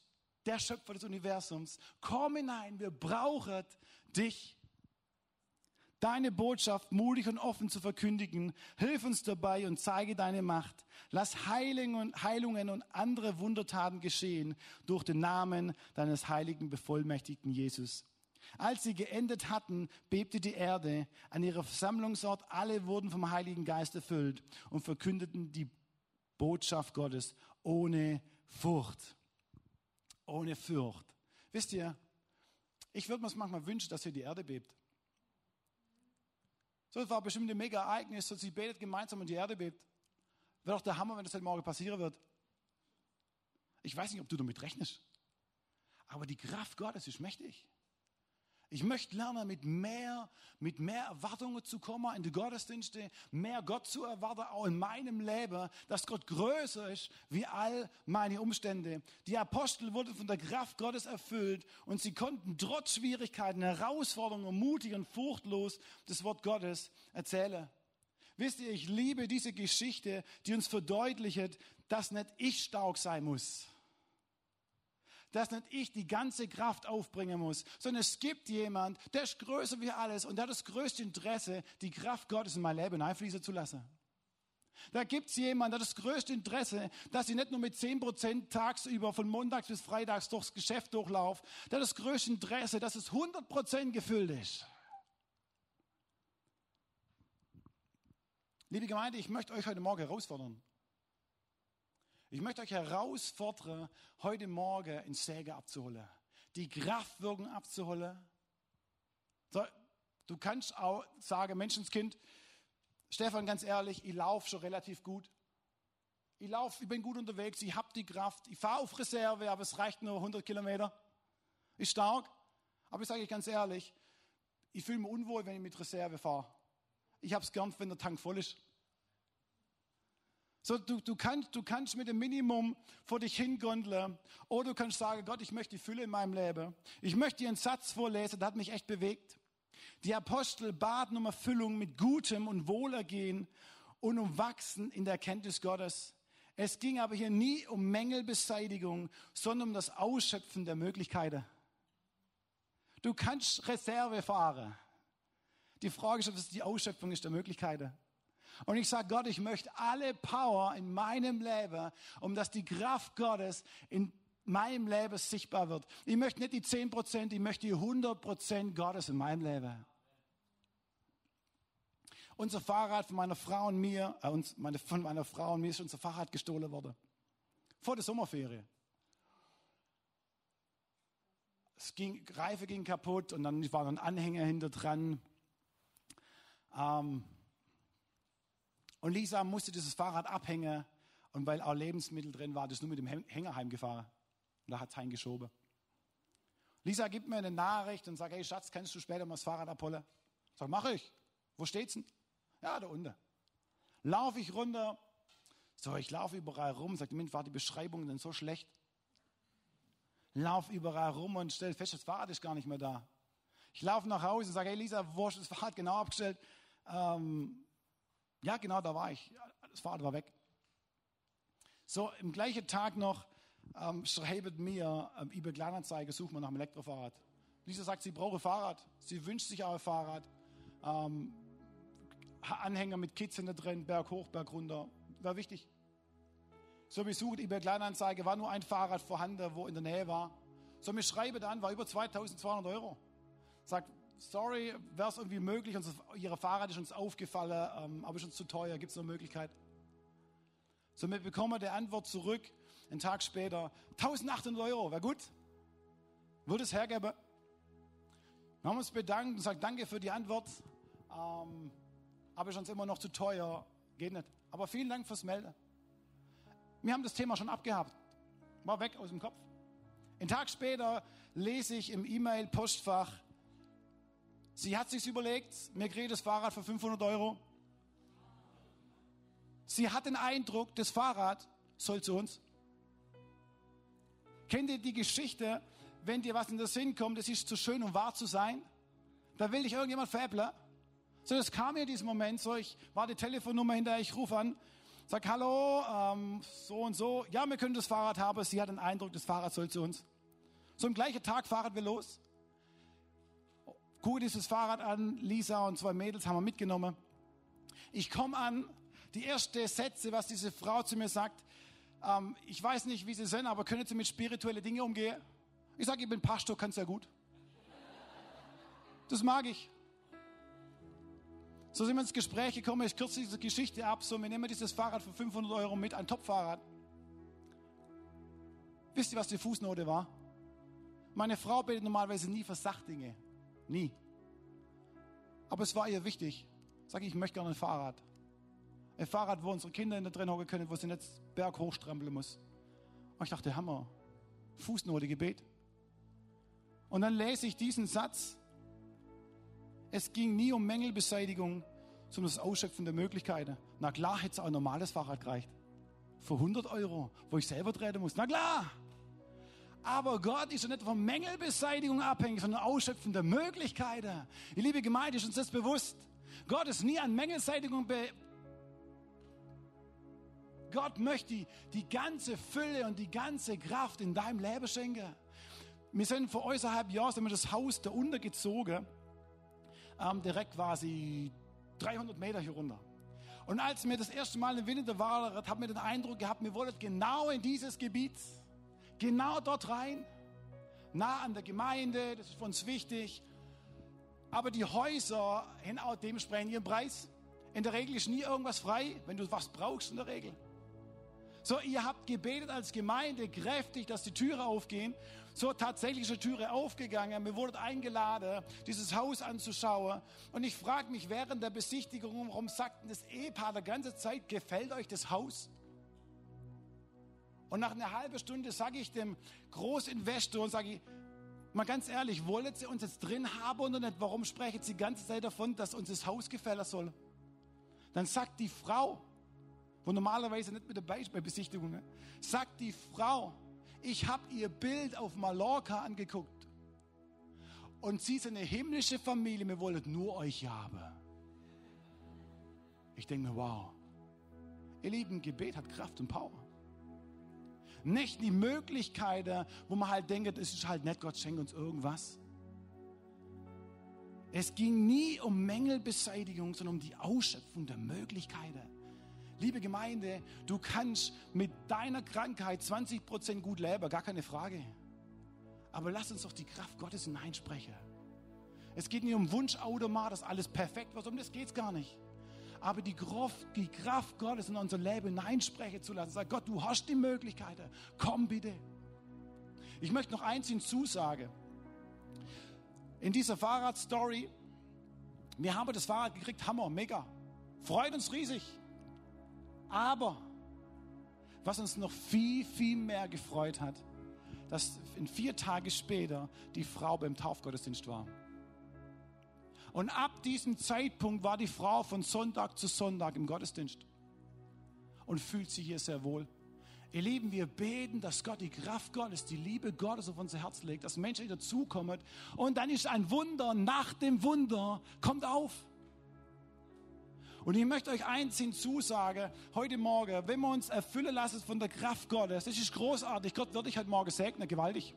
der Schöpfer des Universums. Komm hinein, wir brauchen dich. Deine Botschaft mutig und offen zu verkündigen. Hilf uns dabei und zeige deine Macht. Lass Heilungen und andere Wundertaten geschehen durch den Namen deines heiligen, bevollmächtigten Jesus. Als sie geendet hatten, bebte die Erde. An ihrer Versammlungsort alle wurden vom Heiligen Geist erfüllt und verkündeten die Botschaft Gottes ohne Furcht. Ohne Furcht. Wisst ihr, ich würde mir es manchmal wünschen, dass hier die Erde bebt. So, das war bestimmt ein mega Ereignis, so sie betet gemeinsam und die Erde bebt. Wäre doch der Hammer, wenn das heute Morgen passieren wird. Ich weiß nicht, ob du damit rechnest. Aber die Kraft Gottes ist mächtig. Ich möchte lernen, mit mehr, mit mehr Erwartungen zu kommen in die Gottesdienste, mehr Gott zu erwarten, auch in meinem Leben, dass Gott größer ist wie all meine Umstände. Die Apostel wurden von der Kraft Gottes erfüllt und sie konnten trotz Schwierigkeiten, Herausforderungen, mutig und furchtlos das Wort Gottes erzählen. Wisst ihr, ich liebe diese Geschichte, die uns verdeutlicht, dass nicht ich stark sein muss dass nicht ich die ganze Kraft aufbringen muss, sondern es gibt jemand, der ist größer wie alles und der hat das größte Interesse, die Kraft Gottes in mein Leben einfließen zu lassen. Da gibt es jemanden, der hat das größte Interesse, dass ich nicht nur mit 10% tagsüber von montags bis freitags durchs Geschäft durchlaufe, der hat das größte Interesse, dass es 100% gefüllt ist. Liebe Gemeinde, ich möchte euch heute Morgen herausfordern. Ich möchte euch herausfordern, heute Morgen in Säge abzuholen, die Kraftwirkung abzuholen. So, du kannst auch sagen, Menschenskind, Stefan, ganz ehrlich, ich laufe schon relativ gut. Ich laufe, ich bin gut unterwegs, ich habe die Kraft, ich fahre auf Reserve, aber es reicht nur 100 Kilometer. Ist stark, aber ich sage euch ganz ehrlich, ich fühle mich unwohl, wenn ich mit Reserve fahre. Ich habe es gern, wenn der Tank voll ist. So, du, du, kannst, du kannst mit dem Minimum vor dich hingondeln oder du kannst sagen, Gott, ich möchte die Fülle in meinem Leben. Ich möchte dir einen Satz vorlesen, der hat mich echt bewegt. Die Apostel baten um Erfüllung mit Gutem und Wohlergehen und um Wachsen in der Erkenntnis Gottes. Es ging aber hier nie um Mängelbeseitigung, sondern um das Ausschöpfen der Möglichkeiten. Du kannst Reserve fahren. Die Frage ist, ob es die Ausschöpfung ist der Möglichkeiten. Und ich sage Gott, ich möchte alle Power in meinem Leben, um dass die Kraft Gottes in meinem Leben sichtbar wird. Ich möchte nicht die 10 Prozent, ich möchte die 100 Prozent Gottes in meinem Leben. Unser Fahrrad von meiner Frau und mir, äh, uns, meine, von meiner Frau und mir ist unser Fahrrad gestohlen worden. Vor der Sommerferie. Es ging, Reife ging kaputt und dann war ein Anhänger hinter dran. Ähm, und Lisa musste dieses Fahrrad abhängen und weil auch Lebensmittel drin war, das nur mit dem Hänger heimgefahren. Und da hat es heimgeschoben. Lisa gibt mir eine Nachricht und sagt, hey Schatz, kannst du später mal das Fahrrad abholen? Ich sage, mache ich. Wo steht's denn? Ja, da unten. Laufe ich runter. So, ich laufe überall rum. Sagt, Mensch, war die Beschreibung denn so schlecht? Lauf überall rum und stelle fest, das Fahrrad ist gar nicht mehr da. Ich laufe nach Hause und sage, hey Lisa, wo ist das Fahrrad genau abgestellt? Ähm, ja, genau, da war ich. Das Fahrrad war weg. So, im gleichen Tag noch ähm, schreibt mir ähm, eBay Kleinanzeige, sucht man nach einem Elektrofahrrad. Lisa sagt, sie brauche Fahrrad. Sie wünscht sich auch ein Fahrrad. Ähm, Anhänger mit Kids hinter drin, Berg hoch, Berg runter. War wichtig. So, wir suchen eBay Kleinanzeige, war nur ein Fahrrad vorhanden, wo in der Nähe war. So, mir schreibe dann, war über 2200 Euro. Sagt, sorry, wäre es irgendwie möglich, uns, Ihre Fahrrad ist uns aufgefallen, ähm, aber ist uns zu teuer, gibt es eine Möglichkeit? Somit bekommen wir die Antwort zurück, einen Tag später, 1800 Euro, wäre gut? Würde es hergeben? Wir haben uns bedankt und gesagt, danke für die Antwort, ähm, aber ist uns immer noch zu teuer, geht nicht. Aber vielen Dank fürs Melden. Wir haben das Thema schon abgehabt, war weg aus dem Kopf. Einen Tag später lese ich im E-Mail-Postfach, Sie hat sich überlegt, mir kriege das Fahrrad für 500 Euro. Sie hat den Eindruck, das Fahrrad soll zu uns. Kennt ihr die Geschichte, wenn dir was in den Sinn kommt, es ist zu schön, um wahr zu sein? Da will dich irgendjemand veräppeln. So, das kam mir in diesem Moment, so, ich war die Telefonnummer hinterher, ich rufe an, sag Hallo, ähm, so und so, ja, wir können das Fahrrad haben, sie hat den Eindruck, das Fahrrad soll zu uns. So, am gleichen Tag fahren wir los. Gut dieses Fahrrad an, Lisa und zwei Mädels haben wir mitgenommen. Ich komme an, die erste Sätze, was diese Frau zu mir sagt, ähm, ich weiß nicht, wie sie sind, aber können Sie mit spirituellen Dingen umgehen? Ich sage, ich bin Pastor, kannst ja gut. Das mag ich. So sind wir ins Gespräch gekommen. Ich kürze diese Geschichte ab. So, wir nehmen dieses Fahrrad für 500 Euro mit, ein Top-Fahrrad. Wisst ihr, was die Fußnote war? Meine Frau betet normalerweise nie für Sachdinge. Nie. Aber es war ihr wichtig. Sag ich, ich möchte gerne ein Fahrrad. Ein Fahrrad, wo unsere Kinder in der drin hocken können, wo sie nicht Berg hochstrampeln muss. Und ich dachte, Hammer. Fußnote, Gebet. Und dann lese ich diesen Satz. Es ging nie um Mängelbeseitigung, sondern das Ausschöpfen der Möglichkeiten. Na klar, hätte es auch ein normales Fahrrad gereicht. Für 100 Euro, wo ich selber treten muss. Na klar. Aber Gott ist ja nicht von Mängelbeseitigung abhängig, sondern Ausschöpfen der Möglichkeiten. Die liebe Gemeinde, ist uns das bewusst? Gott ist nie an Mängelbeseitigung be Gott möchte die, die ganze Fülle und die ganze Kraft in deinem Leben schenken. Wir sind vor äußerhalb Jahren sind wir das Haus da untergezogen, ähm, direkt quasi 300 Meter hier runter. Und als wir das erste Mal im Winter waren, haben wir den Eindruck gehabt, wir wollen genau in dieses Gebiet, genau dort rein, nah an der Gemeinde, das ist für uns wichtig. Aber die Häuser auch dementsprechend ihren Preis. In der Regel ist nie irgendwas frei, wenn du was brauchst in der Regel. So, ihr habt gebetet als Gemeinde kräftig, dass die Türe aufgehen. So, tatsächlich ist die Türe aufgegangen. Mir wurde eingeladen, dieses Haus anzuschauen. Und ich frage mich während der Besichtigung, warum sagten das Ehepaar die ganze Zeit, gefällt euch das Haus? Und nach einer halben Stunde sage ich dem Großinvestor und sage ich, mal ganz ehrlich, wollen Sie uns jetzt drin haben oder nicht? Warum sprechen Sie die ganze Zeit davon, dass uns das Haus gefallen soll? Dann sagt die Frau, wo normalerweise nicht mit dabei ist bei Besichtigungen, sagt die Frau, ich habe ihr Bild auf Mallorca angeguckt und sie ist eine himmlische Familie, wir wollen nur euch haben. Ich denke mir, wow, ihr Lieben, Gebet hat Kraft und Power. Nicht die Möglichkeiten, wo man halt denkt, es ist halt nett, Gott schenkt uns irgendwas. Es ging nie um Mängelbeseitigung, sondern um die Ausschöpfung der Möglichkeiten. Liebe Gemeinde, du kannst mit deiner Krankheit 20 Prozent gut leben, gar keine Frage. Aber lass uns doch die Kraft Gottes hineinsprechen. Es geht nicht um Wunschautomat, dass alles perfekt wird, um das geht es gar nicht. Aber die Kraft, die Kraft Gottes in unser Leben hineinsprechen zu lassen. Sag Gott, du hast die Möglichkeiten. Komm bitte. Ich möchte noch eins hinzusagen. In dieser Fahrradstory, wir haben das Fahrrad gekriegt, Hammer, mega. Freut uns riesig. Aber was uns noch viel, viel mehr gefreut hat, dass in vier Tage später die Frau beim Taufgottesdienst war. Und ab diesem Zeitpunkt war die Frau von Sonntag zu Sonntag im Gottesdienst und fühlt sich hier sehr wohl. Ihr Lieben, wir beten, dass Gott die Kraft Gottes, die Liebe Gottes auf unser Herz legt, dass Menschen dazukommen und dann ist ein Wunder nach dem Wunder, kommt auf. Und ich möchte euch eins hinzusagen, heute Morgen, wenn wir uns erfüllen lassen von der Kraft Gottes, das ist großartig. Gott wird dich heute Morgen segnen, gewaltig.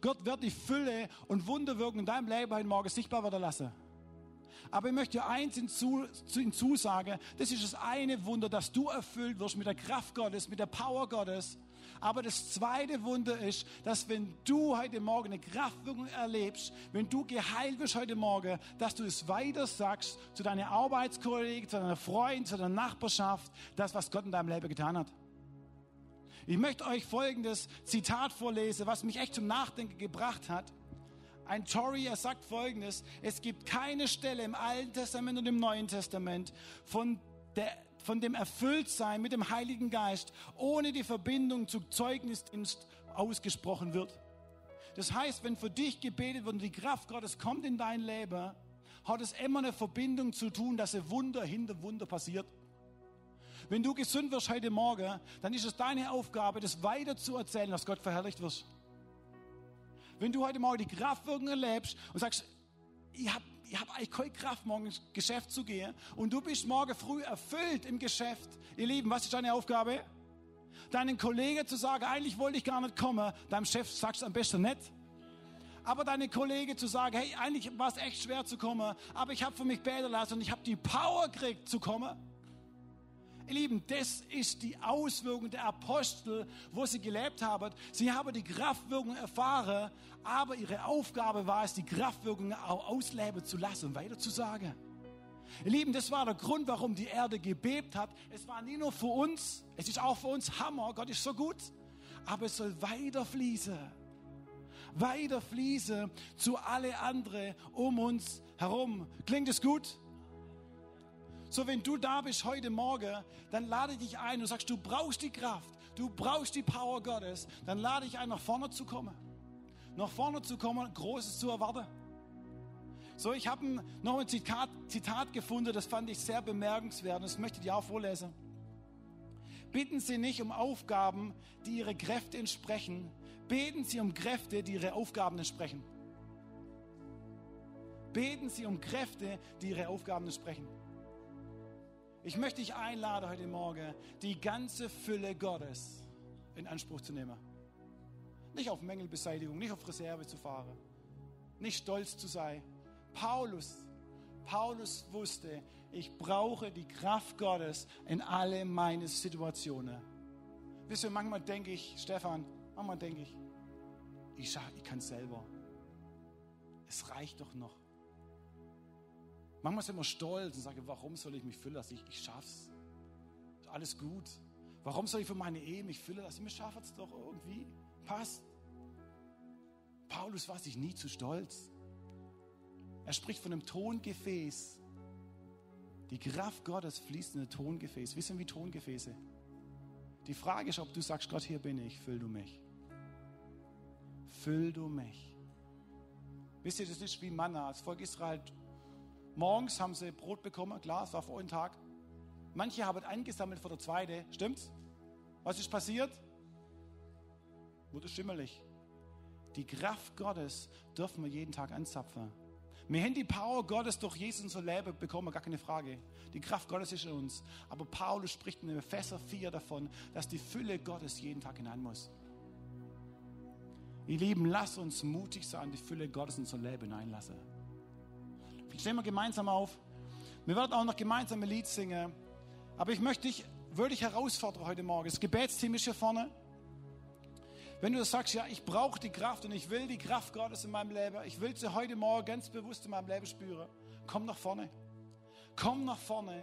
Gott wird die Fülle und Wunderwirkung in deinem Leben heute Morgen sichtbar werden lassen. Aber ich möchte dir eins hinzusagen, das ist das eine Wunder, dass du erfüllt wirst mit der Kraft Gottes, mit der Power Gottes. Aber das zweite Wunder ist, dass wenn du heute Morgen eine Kraftwirkung erlebst, wenn du geheilt wirst heute Morgen, dass du es weiter sagst zu deinen Arbeitskollegen, zu deiner Freund, zu deiner Nachbarschaft, das, was Gott in deinem Leben getan hat. Ich möchte euch folgendes Zitat vorlesen, was mich echt zum Nachdenken gebracht hat. Ein Tory, er sagt folgendes, es gibt keine Stelle im Alten Testament und im Neuen Testament, von der von dem Erfülltsein mit dem Heiligen Geist ohne die Verbindung zu Zeugnisdienst ausgesprochen wird. Das heißt, wenn für dich gebetet wird und die Kraft Gottes kommt in dein Leben, hat es immer eine Verbindung zu tun, dass ein Wunder hinter Wunder passiert. Wenn du gesund wirst heute Morgen, dann ist es deine Aufgabe, das weiter zu erzählen, dass Gott verherrlicht wird. Wenn du heute Morgen die Kraftwirkung erlebst und sagst, ich habe ich habe eigentlich keine Kraft, morgen ins Geschäft zu gehen. Und du bist morgen früh erfüllt im Geschäft. Ihr Lieben, was ist deine Aufgabe? Deinen Kollegen zu sagen, eigentlich wollte ich gar nicht kommen. Deinem Chef sagst du am besten nicht. Aber deine Kollegen zu sagen, hey, eigentlich war es echt schwer zu kommen, aber ich habe für mich beten lassen und ich habe die Power gekriegt zu kommen. Ihr Lieben, das ist die Auswirkung der Apostel, wo sie gelebt haben. Sie haben die Kraftwirkung erfahren, aber ihre Aufgabe war es, die Kraftwirkung auch ausleben zu lassen und weiterzusagen. Ihr Lieben, das war der Grund, warum die Erde gebebt hat. Es war nie nur für uns, es ist auch für uns Hammer, Gott ist so gut, aber es soll weiter fließen. Weiter fließen zu alle anderen um uns herum. Klingt es gut? So, wenn du da bist heute Morgen, dann lade ich dich ein und sagst, du brauchst die Kraft, du brauchst die Power Gottes, dann lade ich ein, nach vorne zu kommen. Nach vorne zu kommen, Großes zu erwarten. So, ich habe noch ein Zitat, Zitat gefunden, das fand ich sehr bemerkenswert und das möchte ich dir auch vorlesen. Bitten Sie nicht um Aufgaben, die Ihre Kräfte entsprechen. Beten Sie um Kräfte, die Ihre Aufgaben entsprechen. Beten Sie um Kräfte, die Ihre Aufgaben entsprechen. Ich möchte dich einladen heute Morgen, die ganze Fülle Gottes in Anspruch zu nehmen. Nicht auf Mängelbeseitigung, nicht auf Reserve zu fahren, nicht stolz zu sein. Paulus, Paulus wusste, ich brauche die Kraft Gottes in alle meine Situationen. Wisst ihr, manchmal denke ich, Stefan, manchmal denke ich, ich, ich kann es selber. Es reicht doch noch. Manchmal sind wir stolz und sagen, warum soll ich mich füllen lassen? Ich, ich schaff's. Alles gut. Warum soll ich für meine Ehe mich füllen lassen? Mir schafft es doch irgendwie. Passt. Paulus war sich nie zu stolz. Er spricht von einem Tongefäß. Die Kraft Gottes fließt in ein Tongefäß. Wissen wie Tongefäße? Die Frage ist, ob du sagst, Gott, hier bin ich, füll du mich. Füll du mich. Wisst ihr, das ist wie Manna. Das Volk Israel Morgens haben sie Brot bekommen, klar, es war vor einem Tag. Manche haben eingesammelt für der zweite, stimmt's? Was ist passiert? Wurde schimmelig. Die Kraft Gottes dürfen wir jeden Tag anzapfen. Wir haben die Power Gottes durch Jesus unser Leben bekommen, gar keine Frage. Die Kraft Gottes ist in uns. Aber Paulus spricht in Epheser 4 davon, dass die Fülle Gottes jeden Tag hinein muss. Ihr Lieben, lasst uns mutig sein, die Fülle Gottes in unser Leben hineinlassen. Stehen wir gemeinsam auf. Wir werden auch noch gemeinsam ein Lied singen. Aber ich möchte dich wirklich herausfordern heute Morgen. Das Gebetsteam ist hier vorne. Wenn du sagst, ja, ich brauche die Kraft und ich will die Kraft Gottes in meinem Leben, ich will sie heute Morgen ganz bewusst in meinem Leben spüren, komm nach vorne. Komm nach vorne.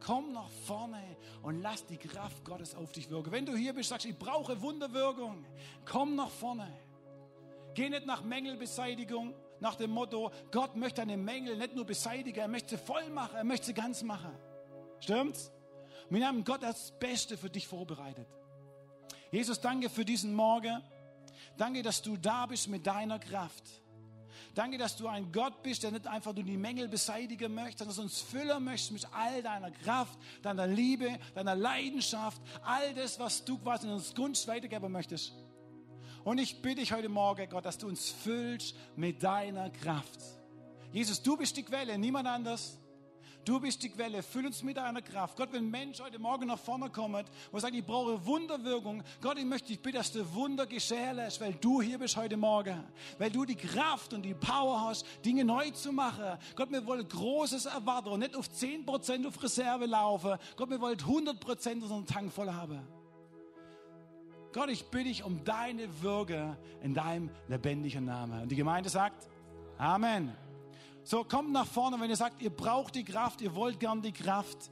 Komm nach vorne und lass die Kraft Gottes auf dich wirken. Wenn du hier bist, sagst, ich brauche Wunderwirkung, komm nach vorne. Geh nicht nach Mängelbeseitigung, nach dem Motto, Gott möchte deine Mängel nicht nur beseitigen, er möchte sie voll machen, er möchte sie ganz machen. Stimmt's? Wir haben Gott das Beste für dich vorbereitet. Jesus, danke für diesen Morgen. Danke, dass du da bist mit deiner Kraft. Danke, dass du ein Gott bist, der nicht einfach nur die Mängel beseitigen möchte, sondern dass uns füllen möchtest mit all deiner Kraft, deiner Liebe, deiner Leidenschaft, all das, was du quasi in uns Gunst weitergeben möchtest. Und ich bitte dich heute Morgen, Gott, dass du uns füllst mit deiner Kraft. Jesus, du bist die Quelle, niemand anders. Du bist die Quelle, füll uns mit deiner Kraft. Gott, wenn ein Mensch heute Morgen nach vorne kommt und sagt, ich brauche Wunderwirkung, Gott, ich möchte dich bitten, dass du Wunder geschehen lässt, weil du hier bist heute Morgen. Weil du die Kraft und die Power hast, Dinge neu zu machen. Gott, wir wollen Großes erwarten und nicht auf 10% auf Reserve laufen. Gott, wir wollen 100% unseren Tank voll haben. Gott, ich bitte dich um deine Würge in deinem lebendigen Namen. Und die Gemeinde sagt, Amen. So, kommt nach vorne, wenn ihr sagt, ihr braucht die Kraft, ihr wollt gern die Kraft.